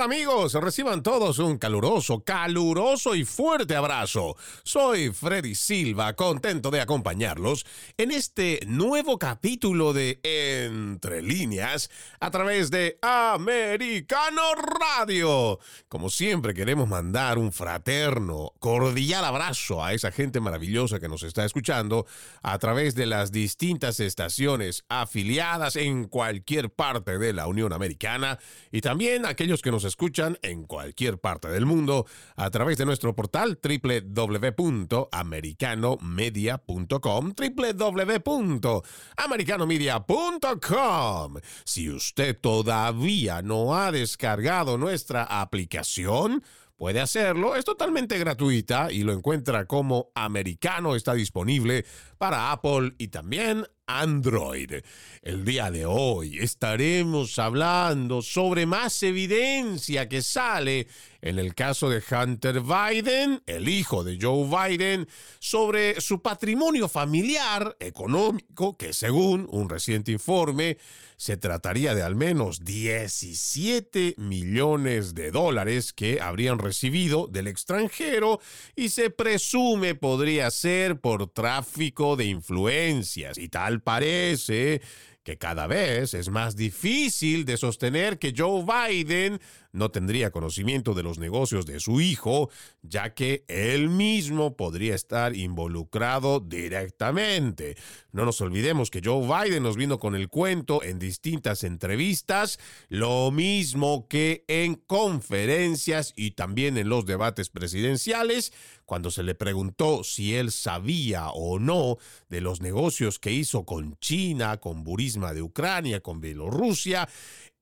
amigos? Reciban todos un caluroso, caluroso y fuerte abrazo. Soy Freddy Silva, contento de acompañarlos en este nuevo capítulo de Entre líneas a través de Americano Radio. Como siempre queremos mandar un fraterno, cordial abrazo a esa gente maravillosa que nos está escuchando a través de las distintas estaciones afiliadas en cualquier parte de la Unión Americana y también aquellos que nos escuchan en cualquier parte del mundo a través de nuestro portal www.americanomedia.com www.americanomedia.com Si usted todavía no ha descargado nuestra aplicación, puede hacerlo, es totalmente gratuita y lo encuentra como americano, está disponible para Apple y también Android. El día de hoy estaremos hablando sobre más evidencia que sale en el caso de Hunter Biden, el hijo de Joe Biden, sobre su patrimonio familiar económico que según un reciente informe se trataría de al menos 17 millones de dólares que habrían recibido del extranjero y se presume podría ser por tráfico de influencias. Y tal parece que cada vez es más difícil de sostener que Joe Biden no tendría conocimiento de los negocios de su hijo, ya que él mismo podría estar involucrado directamente. No nos olvidemos que Joe Biden nos vino con el cuento en distintas entrevistas, lo mismo que en conferencias y también en los debates presidenciales, cuando se le preguntó si él sabía o no de los negocios que hizo con China, con Burisma de Ucrania, con Bielorrusia,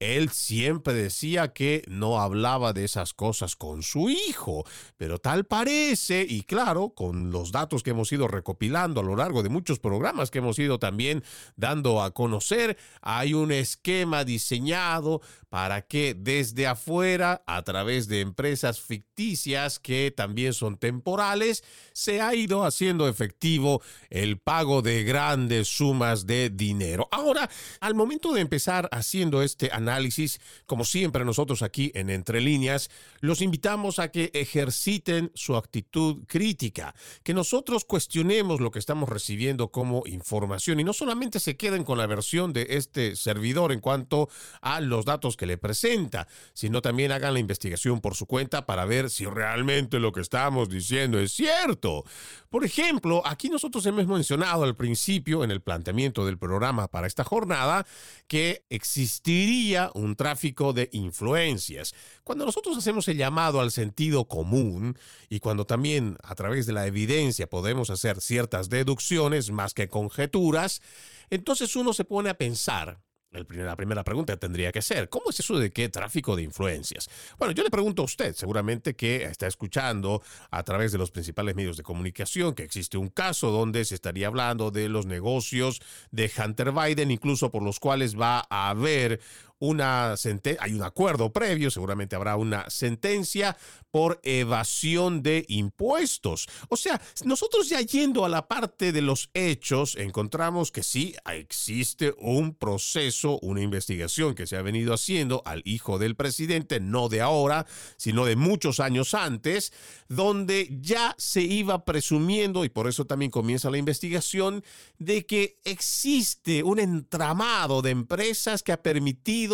él siempre decía que no hablaba de esas cosas con su hijo, pero tal parece, y claro, con los datos que hemos ido recopilando a lo largo de muchos programas que hemos ido también dando a conocer, hay un esquema diseñado para que desde afuera, a través de empresas ficticias que también son temporales, se ha ido haciendo efectivo el pago de grandes sumas de dinero. Ahora, al momento de empezar haciendo este análisis, análisis, como siempre nosotros aquí en Entre Líneas, los invitamos a que ejerciten su actitud crítica, que nosotros cuestionemos lo que estamos recibiendo como información y no solamente se queden con la versión de este servidor en cuanto a los datos que le presenta, sino también hagan la investigación por su cuenta para ver si realmente lo que estamos diciendo es cierto. Por ejemplo, aquí nosotros hemos mencionado al principio en el planteamiento del programa para esta jornada que existiría un tráfico de influencias. Cuando nosotros hacemos el llamado al sentido común y cuando también a través de la evidencia podemos hacer ciertas deducciones más que conjeturas, entonces uno se pone a pensar la primera pregunta tendría que ser, ¿cómo es eso de qué tráfico de influencias? Bueno, yo le pregunto a usted, seguramente que está escuchando a través de los principales medios de comunicación que existe un caso donde se estaría hablando de los negocios de Hunter Biden, incluso por los cuales va a haber una sentencia, hay un acuerdo previo, seguramente habrá una sentencia por evasión de impuestos. O sea, nosotros ya yendo a la parte de los hechos, encontramos que sí existe un proceso, una investigación que se ha venido haciendo al hijo del presidente, no de ahora, sino de muchos años antes, donde ya se iba presumiendo, y por eso también comienza la investigación, de que existe un entramado de empresas que ha permitido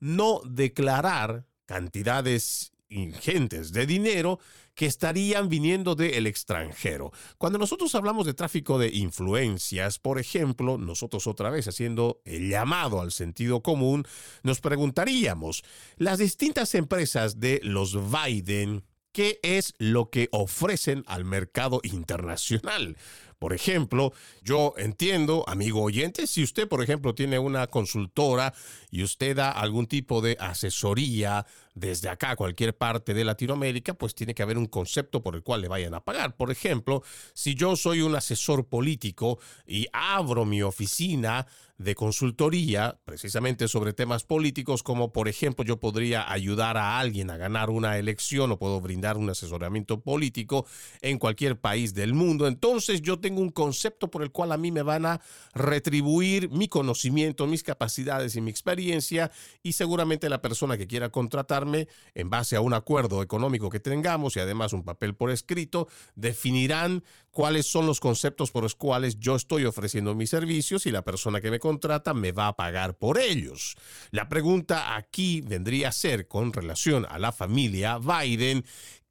no declarar cantidades ingentes de dinero que estarían viniendo del extranjero. Cuando nosotros hablamos de tráfico de influencias, por ejemplo, nosotros otra vez haciendo el llamado al sentido común, nos preguntaríamos, las distintas empresas de los Biden, ¿qué es lo que ofrecen al mercado internacional? Por ejemplo, yo entiendo, amigo oyente, si usted, por ejemplo, tiene una consultora y usted da algún tipo de asesoría desde acá, cualquier parte de Latinoamérica, pues tiene que haber un concepto por el cual le vayan a pagar. Por ejemplo, si yo soy un asesor político y abro mi oficina de consultoría precisamente sobre temas políticos, como por ejemplo yo podría ayudar a alguien a ganar una elección o puedo brindar un asesoramiento político en cualquier país del mundo, entonces yo tengo un concepto por el cual a mí me van a retribuir mi conocimiento, mis capacidades y mi experiencia y seguramente la persona que quiera contratarme en base a un acuerdo económico que tengamos y además un papel por escrito, definirán cuáles son los conceptos por los cuales yo estoy ofreciendo mis servicios y la persona que me contrata me va a pagar por ellos. La pregunta aquí vendría a ser con relación a la familia Biden,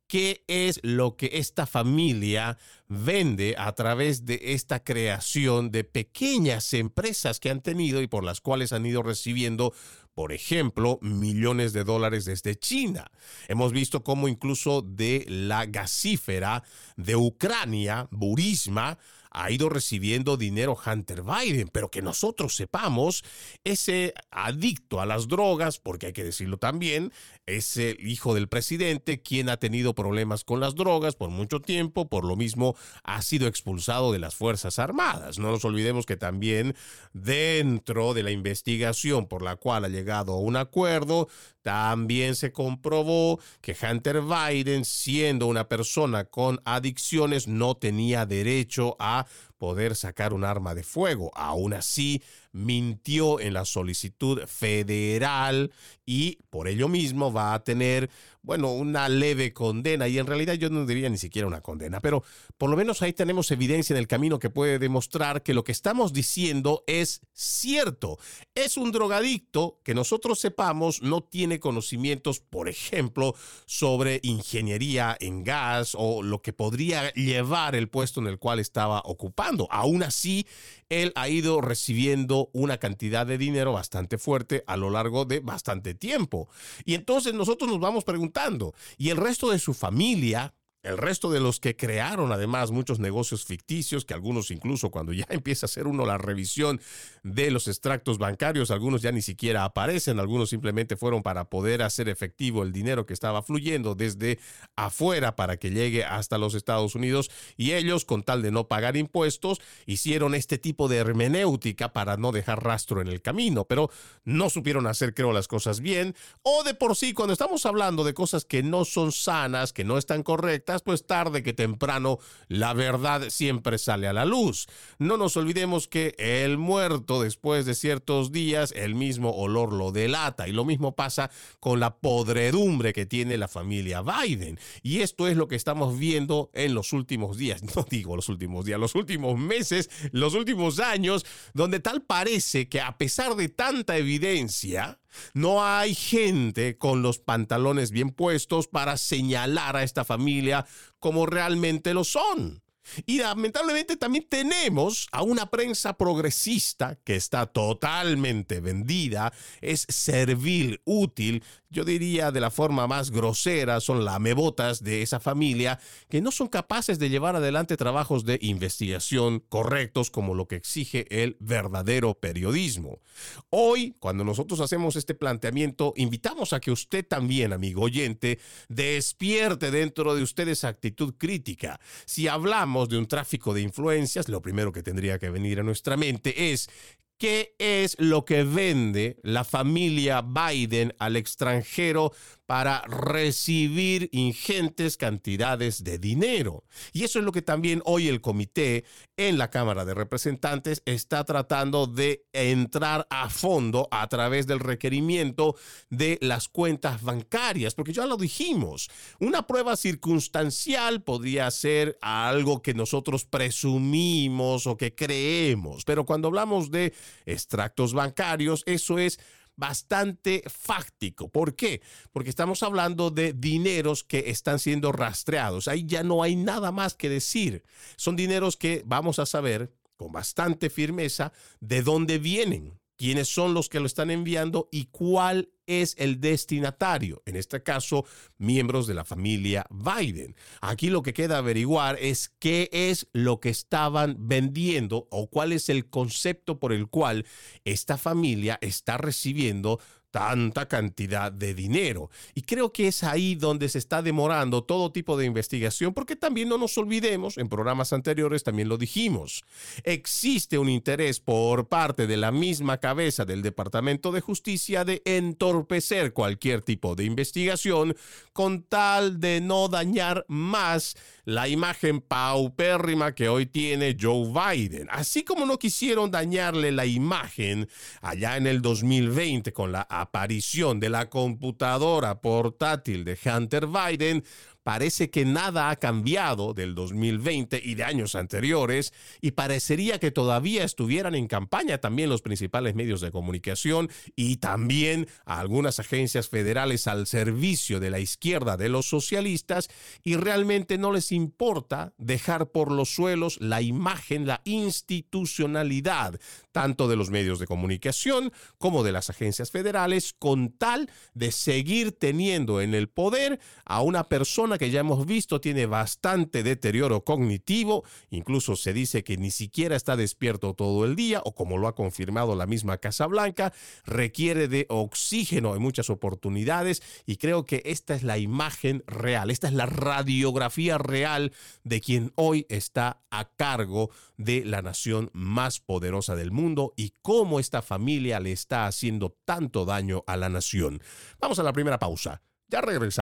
¿qué es lo que esta familia vende a través de esta creación de pequeñas empresas que han tenido y por las cuales han ido recibiendo por ejemplo, millones de dólares desde China. Hemos visto cómo incluso de la gasífera de Ucrania, Burisma, ha ido recibiendo dinero Hunter Biden, pero que nosotros sepamos, ese adicto a las drogas, porque hay que decirlo también, es el hijo del presidente quien ha tenido problemas con las drogas por mucho tiempo, por lo mismo ha sido expulsado de las Fuerzas Armadas. No nos olvidemos que también dentro de la investigación por la cual ha llegado a un acuerdo, también se comprobó que Hunter Biden, siendo una persona con adicciones, no tenía derecho a poder sacar un arma de fuego. Aún así, mintió en la solicitud federal y por ello mismo va a tener, bueno, una leve condena. Y en realidad yo no diría ni siquiera una condena, pero por lo menos ahí tenemos evidencia en el camino que puede demostrar que lo que estamos diciendo es cierto. Es un drogadicto que nosotros sepamos no tiene conocimientos, por ejemplo, sobre ingeniería en gas o lo que podría llevar el puesto en el cual estaba ocupando. Aún así, él ha ido recibiendo una cantidad de dinero bastante fuerte a lo largo de bastante tiempo. Y entonces nosotros nos vamos preguntando, ¿y el resto de su familia? El resto de los que crearon además muchos negocios ficticios, que algunos incluso cuando ya empieza a hacer uno la revisión de los extractos bancarios, algunos ya ni siquiera aparecen, algunos simplemente fueron para poder hacer efectivo el dinero que estaba fluyendo desde afuera para que llegue hasta los Estados Unidos y ellos con tal de no pagar impuestos hicieron este tipo de hermenéutica para no dejar rastro en el camino, pero no supieron hacer creo las cosas bien o de por sí cuando estamos hablando de cosas que no son sanas, que no están correctas, pues tarde que temprano la verdad siempre sale a la luz. No nos olvidemos que el muerto después de ciertos días el mismo olor lo delata y lo mismo pasa con la podredumbre que tiene la familia Biden. Y esto es lo que estamos viendo en los últimos días, no digo los últimos días, los últimos meses, los últimos años, donde tal parece que a pesar de tanta evidencia, no hay gente con los pantalones bien puestos para señalar a esta familia como realmente lo son. Y lamentablemente también tenemos a una prensa progresista que está totalmente vendida, es servil, útil, yo diría de la forma más grosera, son lamebotas de esa familia que no son capaces de llevar adelante trabajos de investigación correctos como lo que exige el verdadero periodismo. Hoy, cuando nosotros hacemos este planteamiento, invitamos a que usted también, amigo oyente, despierte dentro de usted esa actitud crítica. Si hablamos de un tráfico de influencias, lo primero que tendría que venir a nuestra mente es ¿Qué es lo que vende la familia Biden al extranjero para recibir ingentes cantidades de dinero. Y eso es lo que también hoy el comité en la Cámara de Representantes está tratando de entrar a fondo a través del requerimiento de las cuentas bancarias, porque ya lo dijimos, una prueba circunstancial podría ser algo que nosotros presumimos o que creemos, pero cuando hablamos de extractos bancarios, eso es bastante fáctico. ¿Por qué? Porque estamos hablando de dineros que están siendo rastreados. Ahí ya no hay nada más que decir. Son dineros que vamos a saber con bastante firmeza de dónde vienen, quiénes son los que lo están enviando y cuál es el destinatario, en este caso, miembros de la familia Biden. Aquí lo que queda averiguar es qué es lo que estaban vendiendo o cuál es el concepto por el cual esta familia está recibiendo tanta cantidad de dinero. Y creo que es ahí donde se está demorando todo tipo de investigación, porque también no nos olvidemos, en programas anteriores también lo dijimos, existe un interés por parte de la misma cabeza del Departamento de Justicia de entorpecer cualquier tipo de investigación con tal de no dañar más la imagen paupérrima que hoy tiene Joe Biden. Así como no quisieron dañarle la imagen allá en el 2020 con la aparición de la computadora portátil de Hunter Biden, parece que nada ha cambiado del 2020 y de años anteriores y parecería que todavía estuvieran en campaña también los principales medios de comunicación y también algunas agencias federales al servicio de la izquierda de los socialistas y realmente no les importa dejar por los suelos la imagen, la institucionalidad tanto de los medios de comunicación como de las agencias federales con tal de seguir teniendo en el poder a una persona que ya hemos visto tiene bastante deterioro cognitivo, incluso se dice que ni siquiera está despierto todo el día, o como lo ha confirmado la misma Casa Blanca, requiere de oxígeno en muchas oportunidades y creo que esta es la imagen real, esta es la radiografía real de quien hoy está a cargo de la nación más poderosa del mundo y cómo esta familia le está haciendo tanto daño a la nación. Vamos a la primera pausa. Ya regresa.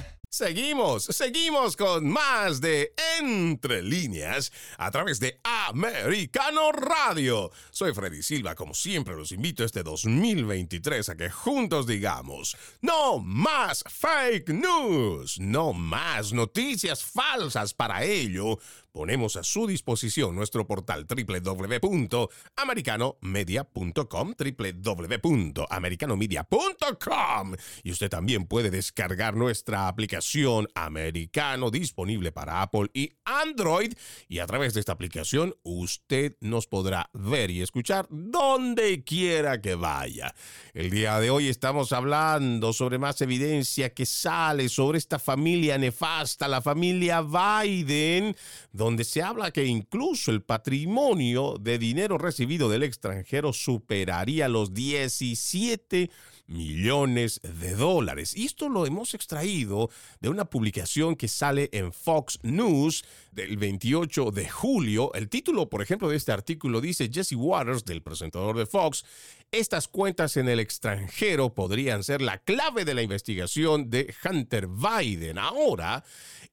Seguimos, seguimos con más de Entre líneas a través de Americano Radio. Soy Freddy Silva, como siempre los invito este 2023 a que juntos digamos, no más fake news, no más noticias falsas para ello ponemos a su disposición nuestro portal www.americanomedia.com, www.americanomedia.com. Y usted también puede descargar nuestra aplicación Americano disponible para Apple y Android. Y a través de esta aplicación usted nos podrá ver y escuchar donde quiera que vaya. El día de hoy estamos hablando sobre más evidencia que sale sobre esta familia nefasta, la familia Biden donde se habla que incluso el patrimonio de dinero recibido del extranjero superaría los 17 millones de dólares. Y esto lo hemos extraído de una publicación que sale en Fox News del 28 de julio. El título, por ejemplo, de este artículo dice Jesse Waters, del presentador de Fox, estas cuentas en el extranjero podrían ser la clave de la investigación de Hunter Biden. Ahora,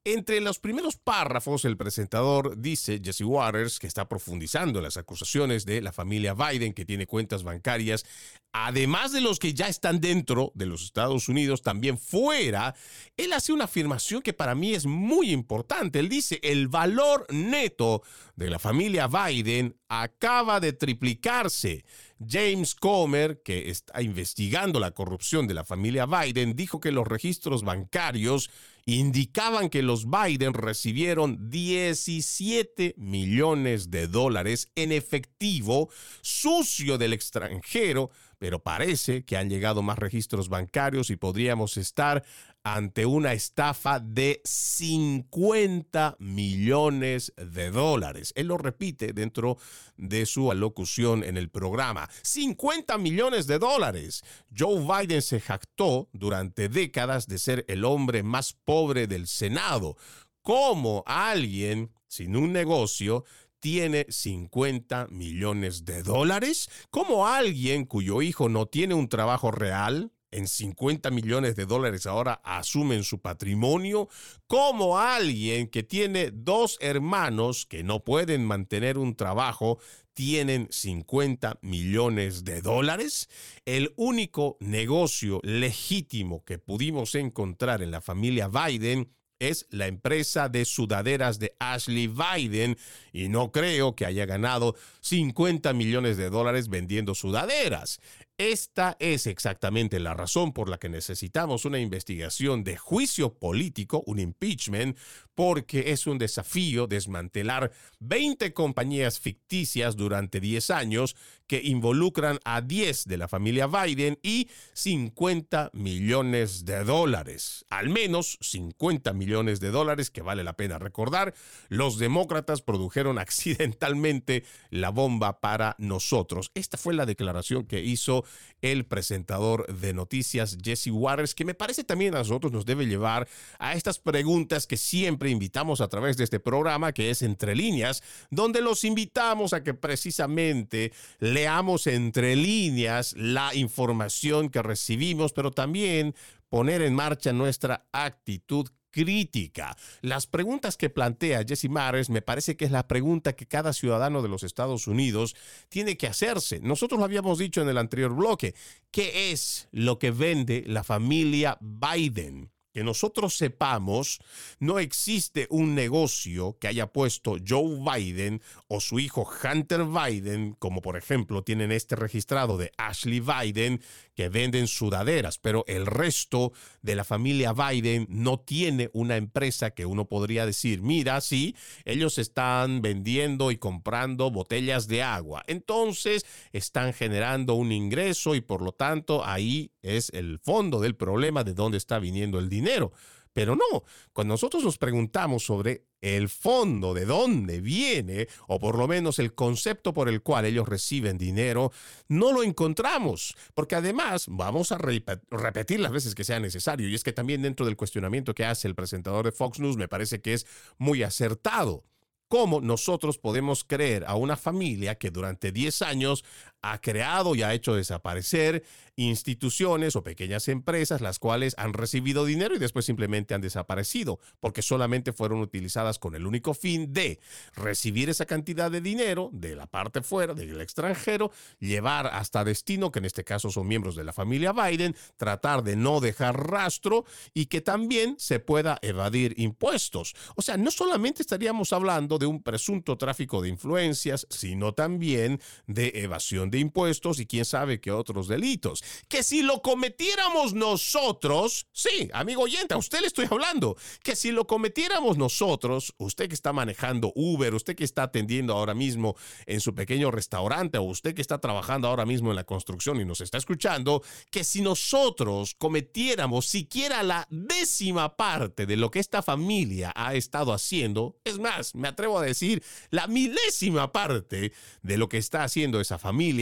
entre los primeros párrafos, el presentador dice, Jesse Waters, que está profundizando las acusaciones de la familia Biden, que tiene cuentas bancarias, además de los que ya están dentro de los Estados Unidos, también fuera, él hace una afirmación que para mí es muy importante. Él dice, el valor neto de la familia Biden acaba de triplicarse. James Comer, que está investigando la corrupción de la familia Biden, dijo que los registros bancarios indicaban que los Biden recibieron 17 millones de dólares en efectivo sucio del extranjero, pero parece que han llegado más registros bancarios y podríamos estar ante una estafa de 50 millones de dólares. Él lo repite dentro de su alocución en el programa. 50 millones de dólares. Joe Biden se jactó durante décadas de ser el hombre más pobre del Senado. ¿Cómo alguien sin un negocio tiene 50 millones de dólares? ¿Cómo alguien cuyo hijo no tiene un trabajo real, en 50 millones de dólares ahora asumen su patrimonio, como alguien que tiene dos hermanos que no pueden mantener un trabajo tienen 50 millones de dólares. El único negocio legítimo que pudimos encontrar en la familia Biden es la empresa de sudaderas de Ashley Biden y no creo que haya ganado 50 millones de dólares vendiendo sudaderas. Esta es exactamente la razón por la que necesitamos una investigación de juicio político, un impeachment, porque es un desafío desmantelar 20 compañías ficticias durante 10 años que involucran a 10 de la familia Biden y 50 millones de dólares. Al menos 50 millones de dólares que vale la pena recordar. Los demócratas produjeron accidentalmente la bomba para nosotros. Esta fue la declaración que hizo el presentador de noticias Jesse Waters, que me parece también a nosotros nos debe llevar a estas preguntas que siempre invitamos a través de este programa, que es Entre líneas, donde los invitamos a que precisamente leamos entre líneas la información que recibimos, pero también poner en marcha nuestra actitud crítica. Las preguntas que plantea Jesse Mares me parece que es la pregunta que cada ciudadano de los Estados Unidos tiene que hacerse. Nosotros lo habíamos dicho en el anterior bloque. ¿Qué es lo que vende la familia Biden? que nosotros sepamos, no existe un negocio que haya puesto Joe Biden o su hijo Hunter Biden, como por ejemplo tienen este registrado de Ashley Biden, que venden sudaderas, pero el resto de la familia Biden no tiene una empresa que uno podría decir, mira, sí, ellos están vendiendo y comprando botellas de agua. Entonces están generando un ingreso y por lo tanto ahí es el fondo del problema de dónde está viniendo el dinero. Pero no, cuando nosotros nos preguntamos sobre el fondo de dónde viene, o por lo menos el concepto por el cual ellos reciben dinero, no lo encontramos, porque además vamos a repetir las veces que sea necesario, y es que también dentro del cuestionamiento que hace el presentador de Fox News me parece que es muy acertado. ¿Cómo nosotros podemos creer a una familia que durante 10 años ha creado y ha hecho desaparecer instituciones o pequeñas empresas las cuales han recibido dinero y después simplemente han desaparecido porque solamente fueron utilizadas con el único fin de recibir esa cantidad de dinero de la parte fuera, del extranjero, llevar hasta destino, que en este caso son miembros de la familia Biden, tratar de no dejar rastro y que también se pueda evadir impuestos. O sea, no solamente estaríamos hablando de un presunto tráfico de influencias, sino también de evasión de impuestos y quién sabe qué otros delitos. Que si lo cometiéramos nosotros, sí, amigo oyente, a usted le estoy hablando, que si lo cometiéramos nosotros, usted que está manejando Uber, usted que está atendiendo ahora mismo en su pequeño restaurante o usted que está trabajando ahora mismo en la construcción y nos está escuchando, que si nosotros cometiéramos siquiera la décima parte de lo que esta familia ha estado haciendo, es más, me atrevo a decir la milésima parte de lo que está haciendo esa familia,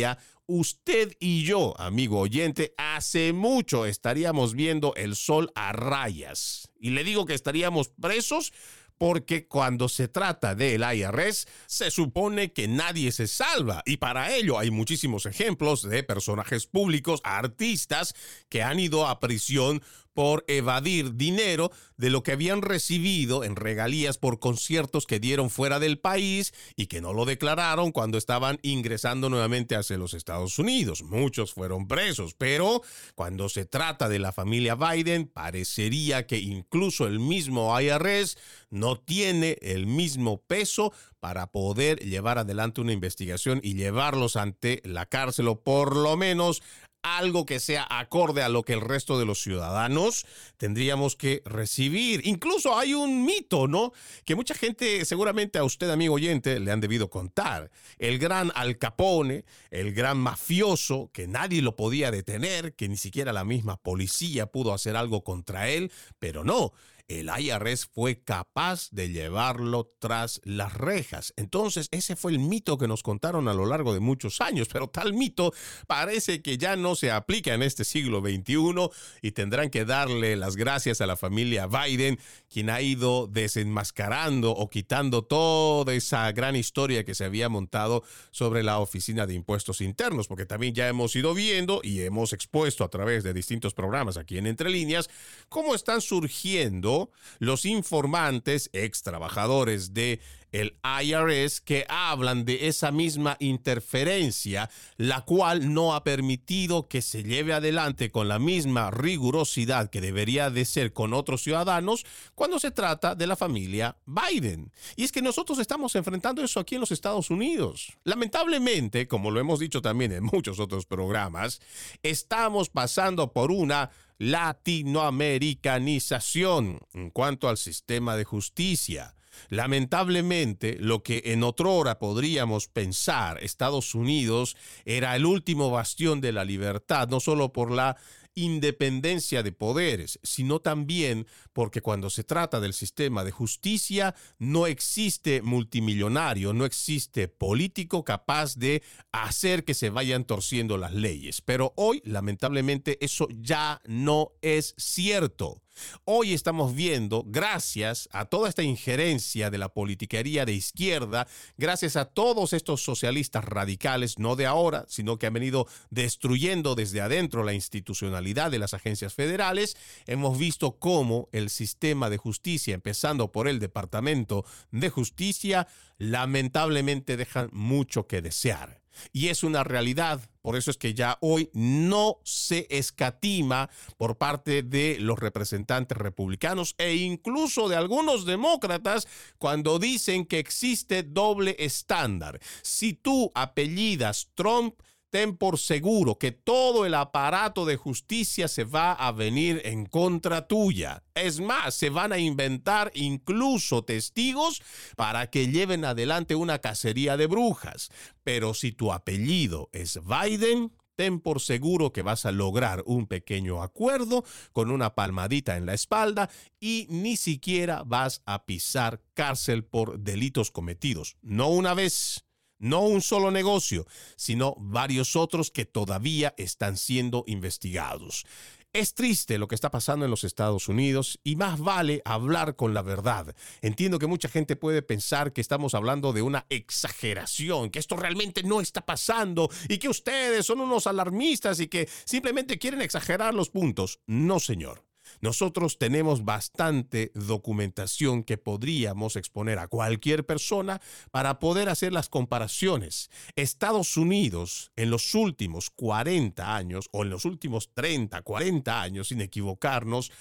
usted y yo, amigo oyente, hace mucho estaríamos viendo el sol a rayas. Y le digo que estaríamos presos porque cuando se trata del IRS se supone que nadie se salva y para ello hay muchísimos ejemplos de personajes públicos, artistas que han ido a prisión por evadir dinero de lo que habían recibido en regalías por conciertos que dieron fuera del país y que no lo declararon cuando estaban ingresando nuevamente hacia los Estados Unidos. Muchos fueron presos, pero cuando se trata de la familia Biden, parecería que incluso el mismo IRS no tiene el mismo peso para poder llevar adelante una investigación y llevarlos ante la cárcel o por lo menos algo que sea acorde a lo que el resto de los ciudadanos tendríamos que recibir. Incluso hay un mito, ¿no? Que mucha gente, seguramente a usted, amigo oyente, le han debido contar. El gran Al Capone, el gran mafioso, que nadie lo podía detener, que ni siquiera la misma policía pudo hacer algo contra él, pero no el IRS fue capaz de llevarlo tras las rejas. Entonces, ese fue el mito que nos contaron a lo largo de muchos años, pero tal mito parece que ya no se aplica en este siglo XXI y tendrán que darle las gracias a la familia Biden, quien ha ido desenmascarando o quitando toda esa gran historia que se había montado sobre la Oficina de Impuestos Internos, porque también ya hemos ido viendo y hemos expuesto a través de distintos programas aquí en Entre Líneas cómo están surgiendo los informantes, ex trabajadores de el IRS que hablan de esa misma interferencia, la cual no ha permitido que se lleve adelante con la misma rigurosidad que debería de ser con otros ciudadanos cuando se trata de la familia Biden. Y es que nosotros estamos enfrentando eso aquí en los Estados Unidos. Lamentablemente, como lo hemos dicho también en muchos otros programas, estamos pasando por una latinoamericanización en cuanto al sistema de justicia. Lamentablemente, lo que en otrora podríamos pensar Estados Unidos era el último bastión de la libertad, no solo por la independencia de poderes, sino también porque cuando se trata del sistema de justicia no existe multimillonario, no existe político capaz de hacer que se vayan torciendo las leyes. Pero hoy, lamentablemente, eso ya no es cierto. Hoy estamos viendo, gracias a toda esta injerencia de la politiquería de izquierda, gracias a todos estos socialistas radicales, no de ahora, sino que han venido destruyendo desde adentro la institucionalidad de las agencias federales, hemos visto cómo el sistema de justicia, empezando por el Departamento de Justicia, lamentablemente dejan mucho que desear. Y es una realidad. Por eso es que ya hoy no se escatima por parte de los representantes republicanos e incluso de algunos demócratas cuando dicen que existe doble estándar. Si tú apellidas Trump, ten por seguro que todo el aparato de justicia se va a venir en contra tuya. Es más, se van a inventar incluso testigos para que lleven adelante una cacería de brujas. Pero si tu apellido es Biden, ten por seguro que vas a lograr un pequeño acuerdo con una palmadita en la espalda y ni siquiera vas a pisar cárcel por delitos cometidos. No una vez, no un solo negocio, sino varios otros que todavía están siendo investigados. Es triste lo que está pasando en los Estados Unidos y más vale hablar con la verdad. Entiendo que mucha gente puede pensar que estamos hablando de una exageración, que esto realmente no está pasando y que ustedes son unos alarmistas y que simplemente quieren exagerar los puntos. No, señor. Nosotros tenemos bastante documentación que podríamos exponer a cualquier persona para poder hacer las comparaciones. Estados Unidos en los últimos 40 años o en los últimos 30, 40 años, sin equivocarnos,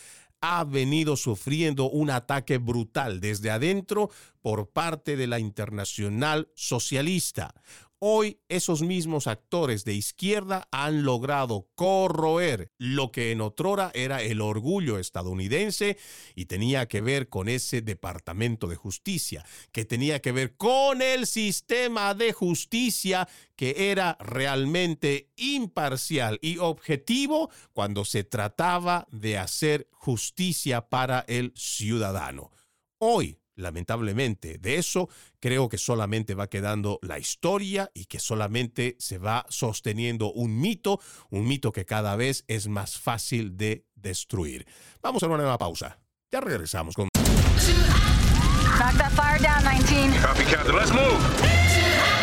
ha venido sufriendo un ataque brutal desde adentro por parte de la internacional socialista. Hoy esos mismos actores de izquierda han logrado corroer lo que en otrora era el orgullo estadounidense y tenía que ver con ese Departamento de Justicia, que tenía que ver con el sistema de justicia que era realmente imparcial y objetivo cuando se trataba de hacer justicia para el ciudadano. Hoy lamentablemente, de eso creo que solamente va quedando la historia y que solamente se va sosteniendo un mito, un mito que cada vez es más fácil de destruir. Vamos a una nueva pausa. Ya regresamos con... Knock that fire down, 19. Copy, Captain. Let's move.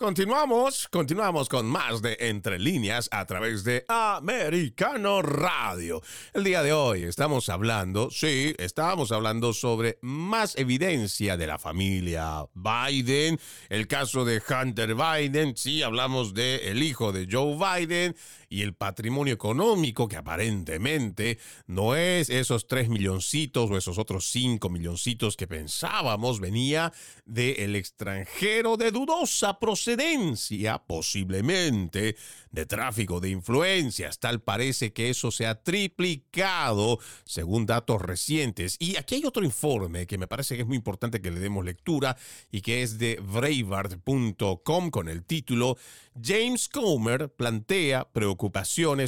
Continuamos, continuamos con más de Entre Líneas a través de Americano Radio. El día de hoy estamos hablando, sí, estamos hablando sobre más evidencia de la familia Biden, el caso de Hunter Biden, sí, hablamos de el hijo de Joe Biden y el patrimonio económico que aparentemente no es esos tres milloncitos o esos otros cinco milloncitos que pensábamos venía del extranjero de dudosa procedencia, posiblemente de tráfico de influencias. Tal parece que eso se ha triplicado según datos recientes. Y aquí hay otro informe que me parece que es muy importante que le demos lectura y que es de Breitbart.com con el título James Comer plantea preocupaciones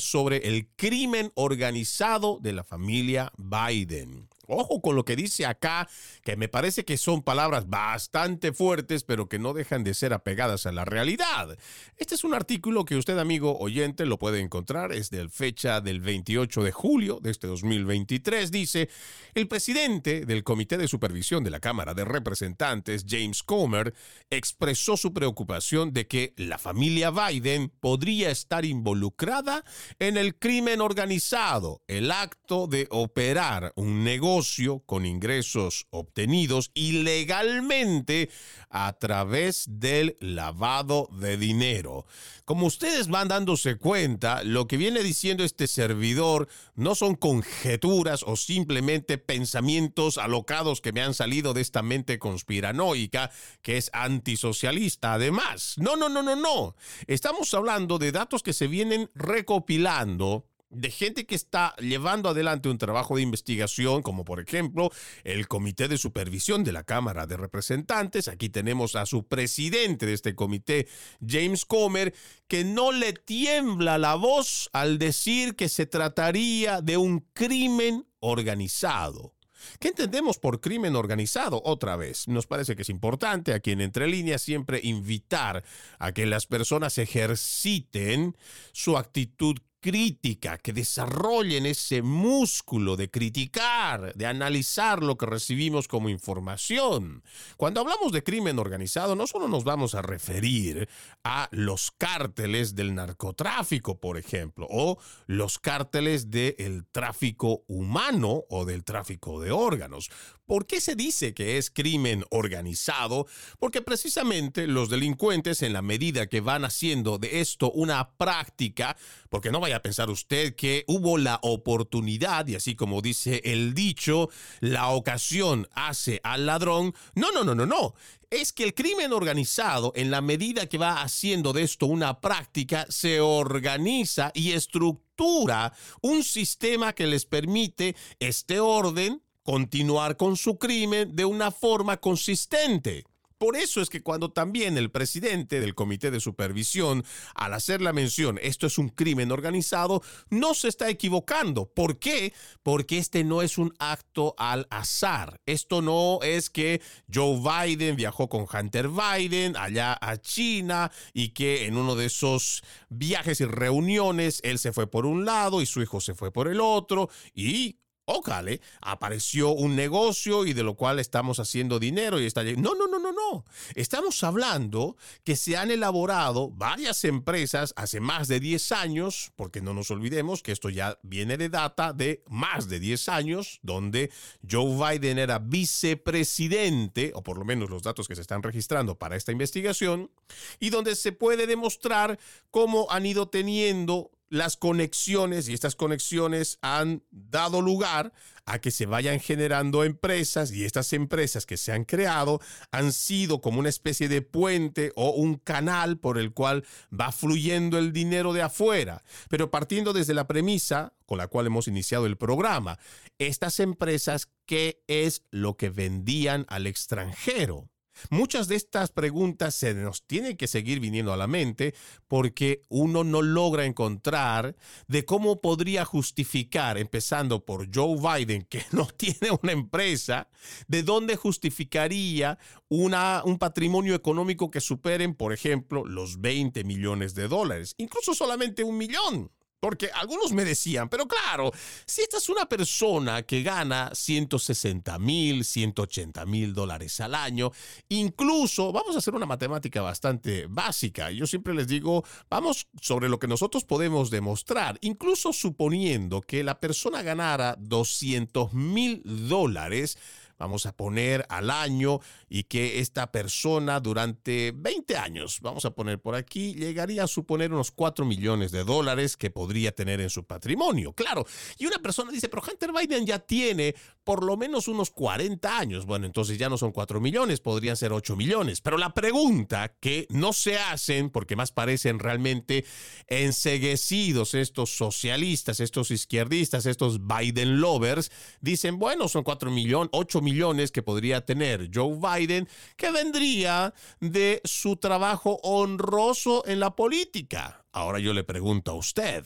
sobre el crimen organizado de la familia Biden. Ojo con lo que dice acá, que me parece que son palabras bastante fuertes, pero que no dejan de ser apegadas a la realidad. Este es un artículo que usted, amigo oyente, lo puede encontrar, es de fecha del 28 de julio de este 2023. Dice, el presidente del Comité de Supervisión de la Cámara de Representantes, James Comer, expresó su preocupación de que la familia Biden podría estar involucrada en el crimen organizado, el acto de operar un negocio con ingresos obtenidos ilegalmente a través del lavado de dinero. Como ustedes van dándose cuenta, lo que viene diciendo este servidor no son conjeturas o simplemente pensamientos alocados que me han salido de esta mente conspiranoica que es antisocialista. Además, no, no, no, no, no. Estamos hablando de datos que se vienen recopilando de gente que está llevando adelante un trabajo de investigación, como por ejemplo el Comité de Supervisión de la Cámara de Representantes. Aquí tenemos a su presidente de este comité, James Comer, que no le tiembla la voz al decir que se trataría de un crimen organizado. ¿Qué entendemos por crimen organizado? Otra vez, nos parece que es importante aquí en Entre Líneas siempre invitar a que las personas ejerciten su actitud crítica, que desarrollen ese músculo de criticar, de analizar lo que recibimos como información. Cuando hablamos de crimen organizado, no solo nos vamos a referir a los cárteles del narcotráfico, por ejemplo, o los cárteles del tráfico humano o del tráfico de órganos. ¿Por qué se dice que es crimen organizado? Porque precisamente los delincuentes, en la medida que van haciendo de esto una práctica, porque no vaya a pensar usted que hubo la oportunidad, y así como dice el dicho, la ocasión hace al ladrón. No, no, no, no, no es que el crimen organizado, en la medida que va haciendo de esto una práctica, se organiza y estructura un sistema que les permite este orden continuar con su crimen de una forma consistente. Por eso es que cuando también el presidente del comité de supervisión, al hacer la mención, esto es un crimen organizado, no se está equivocando. ¿Por qué? Porque este no es un acto al azar. Esto no es que Joe Biden viajó con Hunter Biden allá a China y que en uno de esos viajes y reuniones él se fue por un lado y su hijo se fue por el otro y Ócale, apareció un negocio y de lo cual estamos haciendo dinero y está... No, no, no, no, no. Estamos hablando que se han elaborado varias empresas hace más de 10 años, porque no nos olvidemos que esto ya viene de data de más de 10 años, donde Joe Biden era vicepresidente, o por lo menos los datos que se están registrando para esta investigación, y donde se puede demostrar cómo han ido teniendo las conexiones y estas conexiones han dado lugar a que se vayan generando empresas y estas empresas que se han creado han sido como una especie de puente o un canal por el cual va fluyendo el dinero de afuera. Pero partiendo desde la premisa con la cual hemos iniciado el programa, estas empresas, ¿qué es lo que vendían al extranjero? Muchas de estas preguntas se nos tienen que seguir viniendo a la mente porque uno no logra encontrar de cómo podría justificar, empezando por Joe Biden, que no tiene una empresa, de dónde justificaría una, un patrimonio económico que superen, por ejemplo, los 20 millones de dólares, incluso solamente un millón. Porque algunos me decían, pero claro, si esta es una persona que gana 160 mil, 180 mil dólares al año, incluso vamos a hacer una matemática bastante básica. Yo siempre les digo, vamos sobre lo que nosotros podemos demostrar, incluso suponiendo que la persona ganara 200 mil dólares vamos a poner al año y que esta persona durante 20 años, vamos a poner por aquí, llegaría a suponer unos 4 millones de dólares que podría tener en su patrimonio. Claro, y una persona dice, pero Hunter Biden ya tiene por lo menos unos 40 años. Bueno, entonces ya no son 4 millones, podrían ser 8 millones. Pero la pregunta que no se hacen, porque más parecen realmente enseguecidos estos socialistas, estos izquierdistas, estos Biden lovers, dicen, bueno, son 4 millones, 8 millones millones que podría tener Joe Biden, que vendría de su trabajo honroso en la política. Ahora yo le pregunto a usted,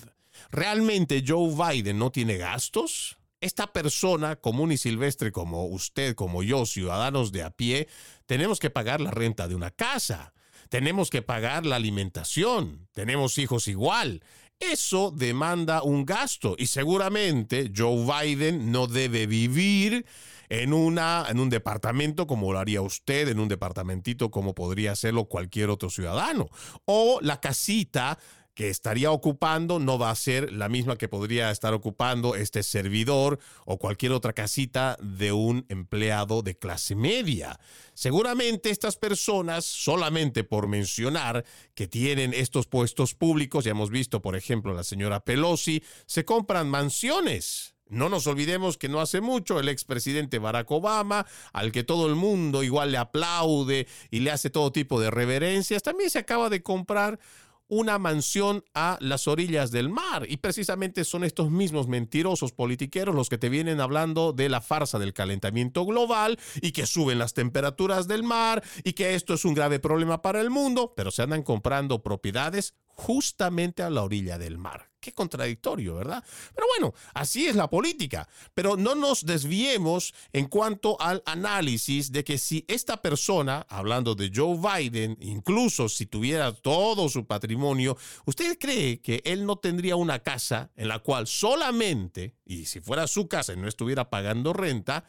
¿realmente Joe Biden no tiene gastos? esta persona común y silvestre como usted, como yo, ciudadanos de a pie, tenemos que pagar la renta de una casa, tenemos que pagar la alimentación, tenemos hijos igual. Eso demanda un gasto y seguramente Joe Biden no debe vivir en, una, en un departamento como lo haría usted, en un departamentito como podría hacerlo cualquier otro ciudadano. O la casita que estaría ocupando no va a ser la misma que podría estar ocupando este servidor o cualquier otra casita de un empleado de clase media. Seguramente estas personas, solamente por mencionar que tienen estos puestos públicos, ya hemos visto, por ejemplo, la señora Pelosi, se compran mansiones. No nos olvidemos que no hace mucho el expresidente Barack Obama, al que todo el mundo igual le aplaude y le hace todo tipo de reverencias, también se acaba de comprar una mansión a las orillas del mar. Y precisamente son estos mismos mentirosos politiqueros los que te vienen hablando de la farsa del calentamiento global y que suben las temperaturas del mar y que esto es un grave problema para el mundo, pero se andan comprando propiedades justamente a la orilla del mar. Qué contradictorio, ¿verdad? Pero bueno, así es la política. Pero no nos desviemos en cuanto al análisis de que si esta persona, hablando de Joe Biden, incluso si tuviera todo su patrimonio, ¿usted cree que él no tendría una casa en la cual solamente, y si fuera su casa y no estuviera pagando renta,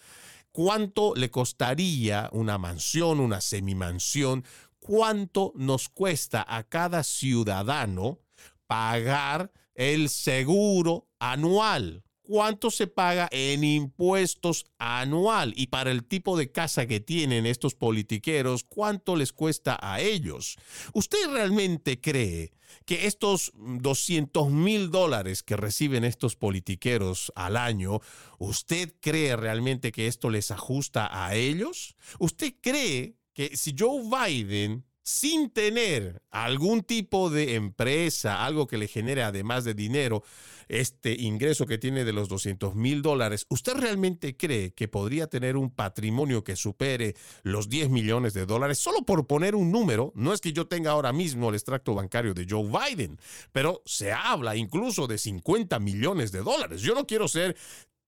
cuánto le costaría una mansión, una semimansión, cuánto nos cuesta a cada ciudadano pagar el seguro anual. ¿Cuánto se paga en impuestos anual? Y para el tipo de casa que tienen estos politiqueros, ¿cuánto les cuesta a ellos? ¿Usted realmente cree que estos 200 mil dólares que reciben estos politiqueros al año, ¿usted cree realmente que esto les ajusta a ellos? ¿Usted cree que si Joe Biden sin tener algún tipo de empresa, algo que le genere además de dinero, este ingreso que tiene de los 200 mil dólares, ¿usted realmente cree que podría tener un patrimonio que supere los 10 millones de dólares? Solo por poner un número, no es que yo tenga ahora mismo el extracto bancario de Joe Biden, pero se habla incluso de 50 millones de dólares. Yo no quiero ser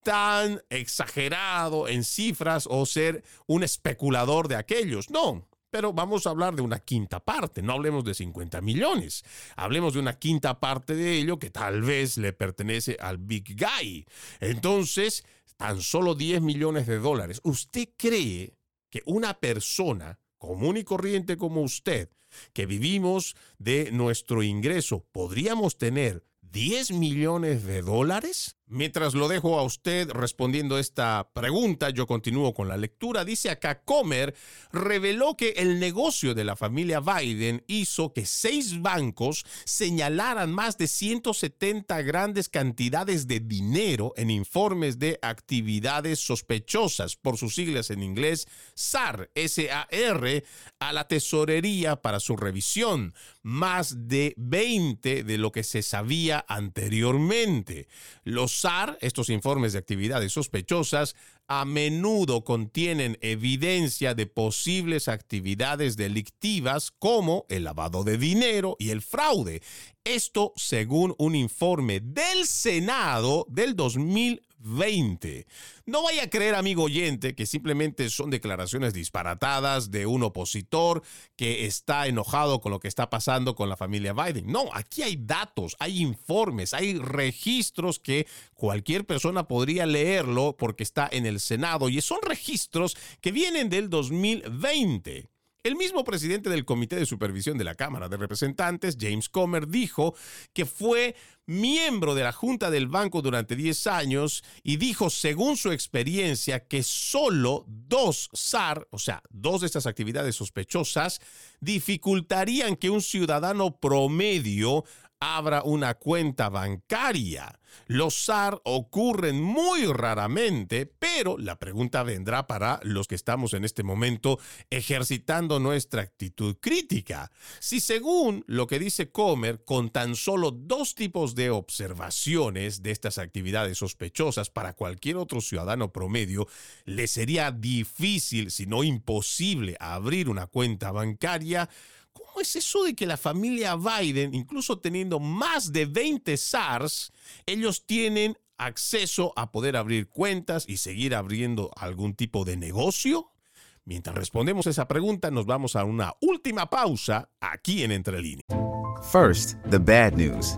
tan exagerado en cifras o ser un especulador de aquellos. No, pero vamos a hablar de una quinta parte, no hablemos de 50 millones, hablemos de una quinta parte de ello que tal vez le pertenece al Big Guy. Entonces, tan solo 10 millones de dólares. ¿Usted cree que una persona común y corriente como usted, que vivimos de nuestro ingreso, podríamos tener 10 millones de dólares? Mientras lo dejo a usted respondiendo esta pregunta, yo continúo con la lectura. Dice acá, Comer reveló que el negocio de la familia Biden hizo que seis bancos señalaran más de 170 grandes cantidades de dinero en informes de actividades sospechosas, por sus siglas en inglés, SAR, S-A-R, a la tesorería para su revisión, más de 20 de lo que se sabía anteriormente. Los SAR, estos informes de actividades sospechosas, a menudo contienen evidencia de posibles actividades delictivas como el lavado de dinero y el fraude. Esto según un informe del Senado del 2020. No vaya a creer, amigo oyente, que simplemente son declaraciones disparatadas de un opositor que está enojado con lo que está pasando con la familia Biden. No, aquí hay datos, hay informes, hay registros que cualquier persona podría leerlo porque está en el Senado y son registros que vienen del 2020. El mismo presidente del Comité de Supervisión de la Cámara de Representantes, James Comer, dijo que fue miembro de la Junta del Banco durante 10 años y dijo, según su experiencia, que solo dos SAR, o sea, dos de estas actividades sospechosas, dificultarían que un ciudadano promedio abra una cuenta bancaria. Los SAR ocurren muy raramente, pero la pregunta vendrá para los que estamos en este momento ejercitando nuestra actitud crítica. Si según lo que dice Comer, con tan solo dos tipos de observaciones de estas actividades sospechosas para cualquier otro ciudadano promedio, le sería difícil, si no imposible, abrir una cuenta bancaria, ¿Cómo es eso de que la familia Biden, incluso teniendo más de 20 SARS, ellos tienen acceso a poder abrir cuentas y seguir abriendo algún tipo de negocio? Mientras respondemos esa pregunta, nos vamos a una última pausa aquí en Entre Líneas. First, the bad news.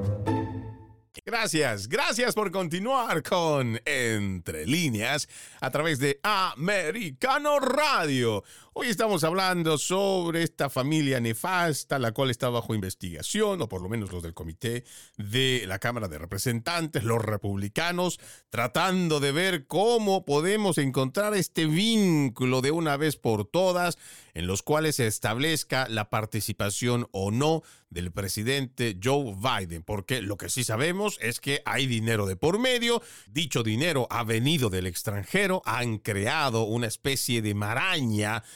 Gracias, gracias por continuar con Entre líneas a través de Americano Radio. Hoy estamos hablando sobre esta familia nefasta, la cual está bajo investigación, o por lo menos los del comité de la Cámara de Representantes, los republicanos, tratando de ver cómo podemos encontrar este vínculo de una vez por todas, en los cuales se establezca la participación o no del presidente Joe Biden, porque lo que sí sabemos es que hay dinero de por medio, dicho dinero ha venido del extranjero, han creado una especie de maraña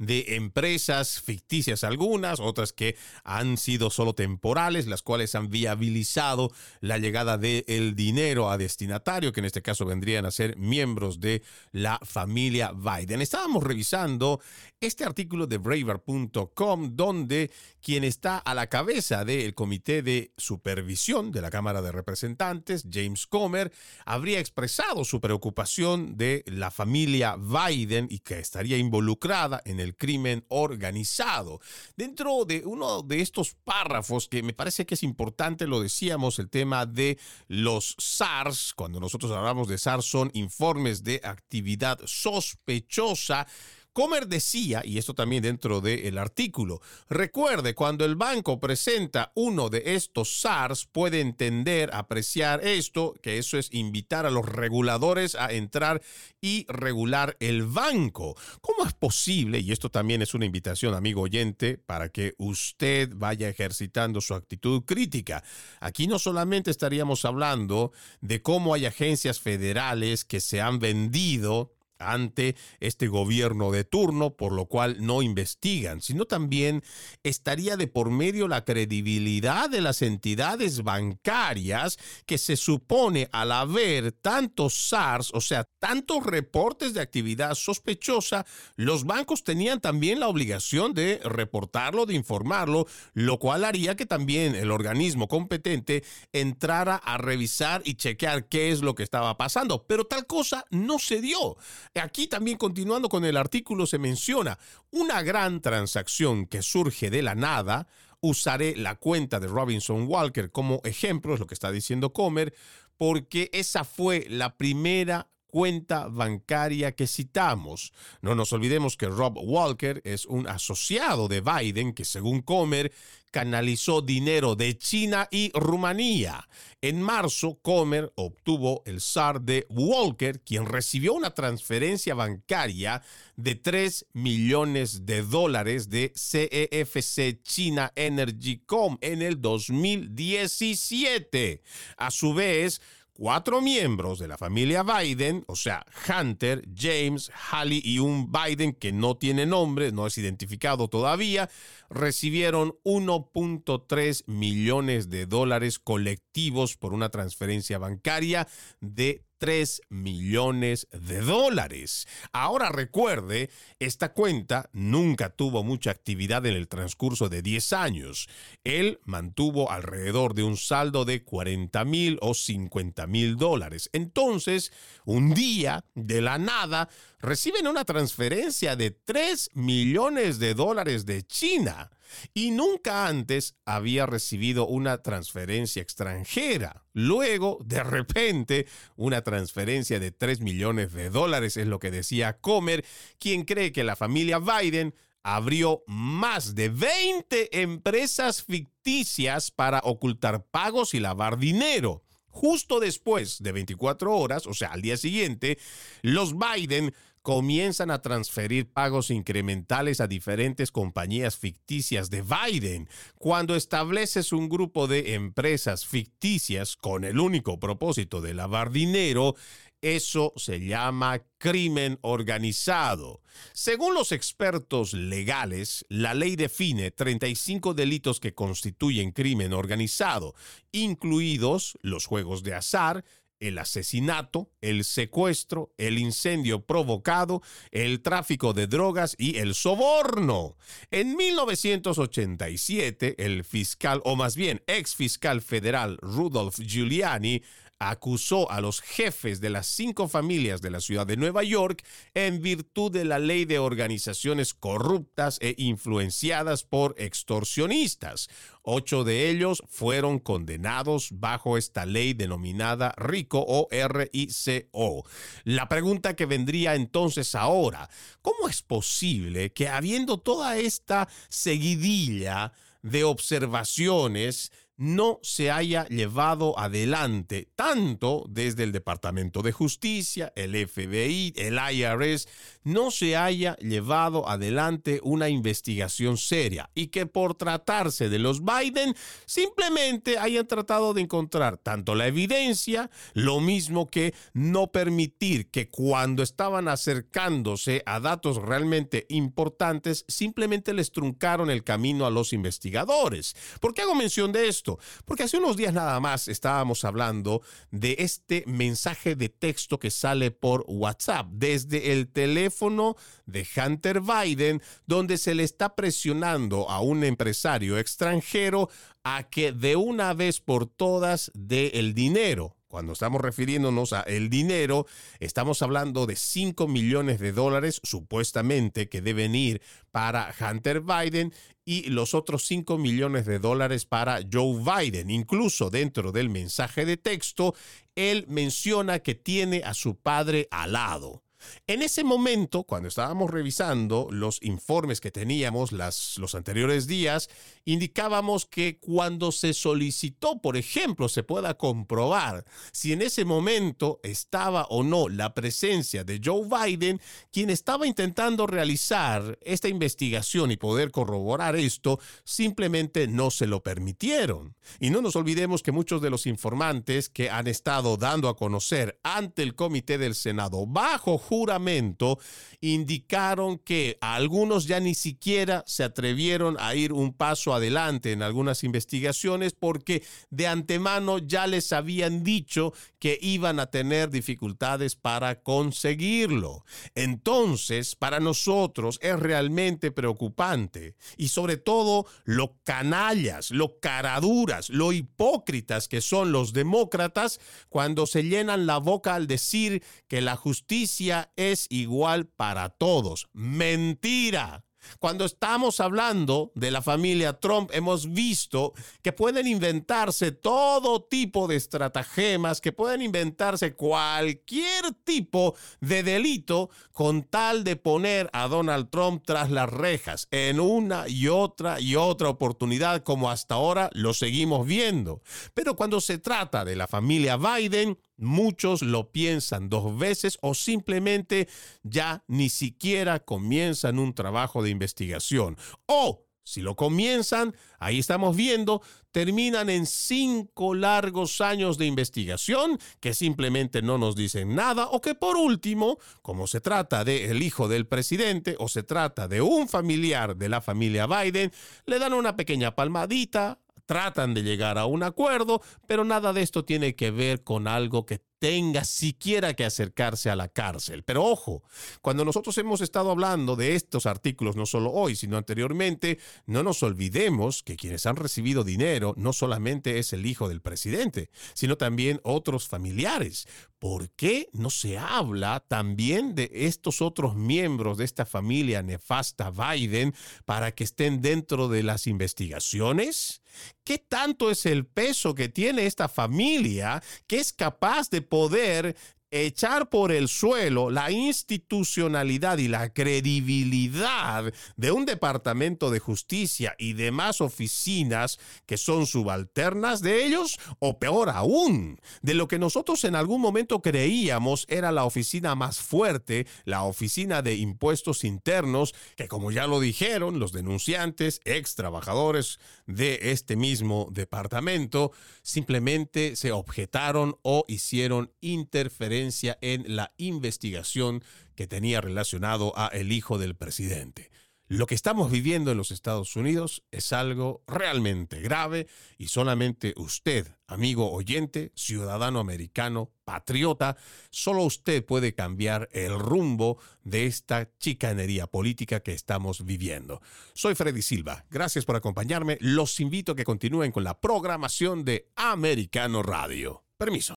de empresas ficticias algunas, otras que han sido solo temporales, las cuales han viabilizado la llegada del dinero a destinatario, que en este caso vendrían a ser miembros de la familia Biden. Estábamos revisando este artículo de braver.com donde quien está a la cabeza del comité de supervisión de la Cámara de Representantes, James Comer, habría expresado su preocupación de la familia Biden y que estaría involucrada en el crimen organizado. Dentro de uno de estos párrafos que me parece que es importante, lo decíamos, el tema de los SARS, cuando nosotros hablamos de SARS son informes de actividad sospechosa Comer decía, y esto también dentro del artículo, recuerde, cuando el banco presenta uno de estos SARS, puede entender, apreciar esto, que eso es invitar a los reguladores a entrar y regular el banco. ¿Cómo es posible? Y esto también es una invitación, amigo oyente, para que usted vaya ejercitando su actitud crítica. Aquí no solamente estaríamos hablando de cómo hay agencias federales que se han vendido ante este gobierno de turno, por lo cual no investigan, sino también estaría de por medio la credibilidad de las entidades bancarias que se supone al haber tantos SARS, o sea, tantos reportes de actividad sospechosa, los bancos tenían también la obligación de reportarlo, de informarlo, lo cual haría que también el organismo competente entrara a revisar y chequear qué es lo que estaba pasando. Pero tal cosa no se dio. Aquí también continuando con el artículo se menciona una gran transacción que surge de la nada. Usaré la cuenta de Robinson Walker como ejemplo, es lo que está diciendo Comer, porque esa fue la primera cuenta bancaria que citamos. No nos olvidemos que Rob Walker es un asociado de Biden que según Comer canalizó dinero de China y Rumanía. En marzo, Comer obtuvo el SAR de Walker, quien recibió una transferencia bancaria de 3 millones de dólares de CEFC China Energy Com en el 2017. A su vez, cuatro miembros de la familia Biden, o sea, Hunter, James, Halley y un Biden que no tiene nombre, no es identificado todavía, recibieron 1.3 millones de dólares colectivos por una transferencia bancaria de 3 millones de dólares. Ahora recuerde, esta cuenta nunca tuvo mucha actividad en el transcurso de 10 años. Él mantuvo alrededor de un saldo de 40 mil o 50 mil dólares. Entonces, un día, de la nada, reciben una transferencia de 3 millones de dólares de China y nunca antes había recibido una transferencia extranjera. Luego, de repente, una transferencia de 3 millones de dólares es lo que decía Comer, quien cree que la familia Biden abrió más de 20 empresas ficticias para ocultar pagos y lavar dinero. Justo después de 24 horas, o sea, al día siguiente, los Biden comienzan a transferir pagos incrementales a diferentes compañías ficticias de Biden. Cuando estableces un grupo de empresas ficticias con el único propósito de lavar dinero, Eso se llama crimen organizado. Según los expertos legales, la ley define 35 delitos que constituyen crimen organizado, incluidos los juegos de azar, el asesinato, el secuestro, el incendio provocado, el tráfico de drogas y el soborno. En 1987, el fiscal, o más bien ex fiscal federal Rudolph Giuliani, acusó a los jefes de las cinco familias de la ciudad de Nueva York en virtud de la ley de organizaciones corruptas e influenciadas por extorsionistas. Ocho de ellos fueron condenados bajo esta ley denominada RICO o R-I-C-O. La pregunta que vendría entonces ahora, ¿cómo es posible que habiendo toda esta seguidilla de observaciones, no se haya llevado adelante tanto desde el Departamento de Justicia, el FBI, el IRS, no se haya llevado adelante una investigación seria y que por tratarse de los Biden simplemente hayan tratado de encontrar tanto la evidencia, lo mismo que no permitir que cuando estaban acercándose a datos realmente importantes, simplemente les truncaron el camino a los investigadores. ¿Por qué hago mención de esto? Porque hace unos días nada más estábamos hablando de este mensaje de texto que sale por WhatsApp desde el teléfono de Hunter Biden, donde se le está presionando a un empresario extranjero a que de una vez por todas dé el dinero cuando estamos refiriéndonos a el dinero, estamos hablando de 5 millones de dólares supuestamente que deben ir para Hunter Biden y los otros 5 millones de dólares para Joe Biden. Incluso dentro del mensaje de texto, él menciona que tiene a su padre al lado. En ese momento, cuando estábamos revisando los informes que teníamos las, los anteriores días, indicábamos que cuando se solicitó, por ejemplo, se pueda comprobar si en ese momento estaba o no la presencia de Joe Biden, quien estaba intentando realizar esta investigación y poder corroborar esto, simplemente no se lo permitieron. Y no nos olvidemos que muchos de los informantes que han estado dando a conocer ante el comité del Senado bajo juramento indicaron que algunos ya ni siquiera se atrevieron a ir un paso adelante en algunas investigaciones porque de antemano ya les habían dicho que iban a tener dificultades para conseguirlo. Entonces, para nosotros es realmente preocupante y sobre todo lo canallas, lo caraduras, lo hipócritas que son los demócratas cuando se llenan la boca al decir que la justicia es igual para todos. Mentira. Cuando estamos hablando de la familia Trump, hemos visto que pueden inventarse todo tipo de estratagemas, que pueden inventarse cualquier tipo de delito con tal de poner a Donald Trump tras las rejas en una y otra y otra oportunidad, como hasta ahora lo seguimos viendo. Pero cuando se trata de la familia Biden, Muchos lo piensan dos veces o simplemente ya ni siquiera comienzan un trabajo de investigación. O si lo comienzan, ahí estamos viendo, terminan en cinco largos años de investigación que simplemente no nos dicen nada o que por último, como se trata del el hijo del presidente o se trata de un familiar de la familia Biden, le dan una pequeña palmadita, tratan de llegar a un acuerdo, pero nada de esto tiene que ver con algo que tenga siquiera que acercarse a la cárcel. Pero ojo, cuando nosotros hemos estado hablando de estos artículos, no solo hoy, sino anteriormente, no nos olvidemos que quienes han recibido dinero no solamente es el hijo del presidente, sino también otros familiares. ¿Por qué no se habla también de estos otros miembros de esta familia nefasta Biden para que estén dentro de las investigaciones? ¿Qué tanto es el peso que tiene esta familia que es capaz de poder echar por el suelo la institucionalidad y la credibilidad de un departamento de justicia y demás oficinas que son subalternas de ellos, o peor aún, de lo que nosotros en algún momento creíamos era la oficina más fuerte, la oficina de impuestos internos, que como ya lo dijeron los denunciantes, ex trabajadores de este mismo departamento, simplemente se objetaron o hicieron interferencia en la investigación que tenía relacionado a el hijo del presidente. Lo que estamos viviendo en los Estados Unidos es algo realmente grave y solamente usted, amigo oyente, ciudadano americano, patriota, solo usted puede cambiar el rumbo de esta chicanería política que estamos viviendo. Soy Freddy Silva, gracias por acompañarme, los invito a que continúen con la programación de Americano Radio. Permiso.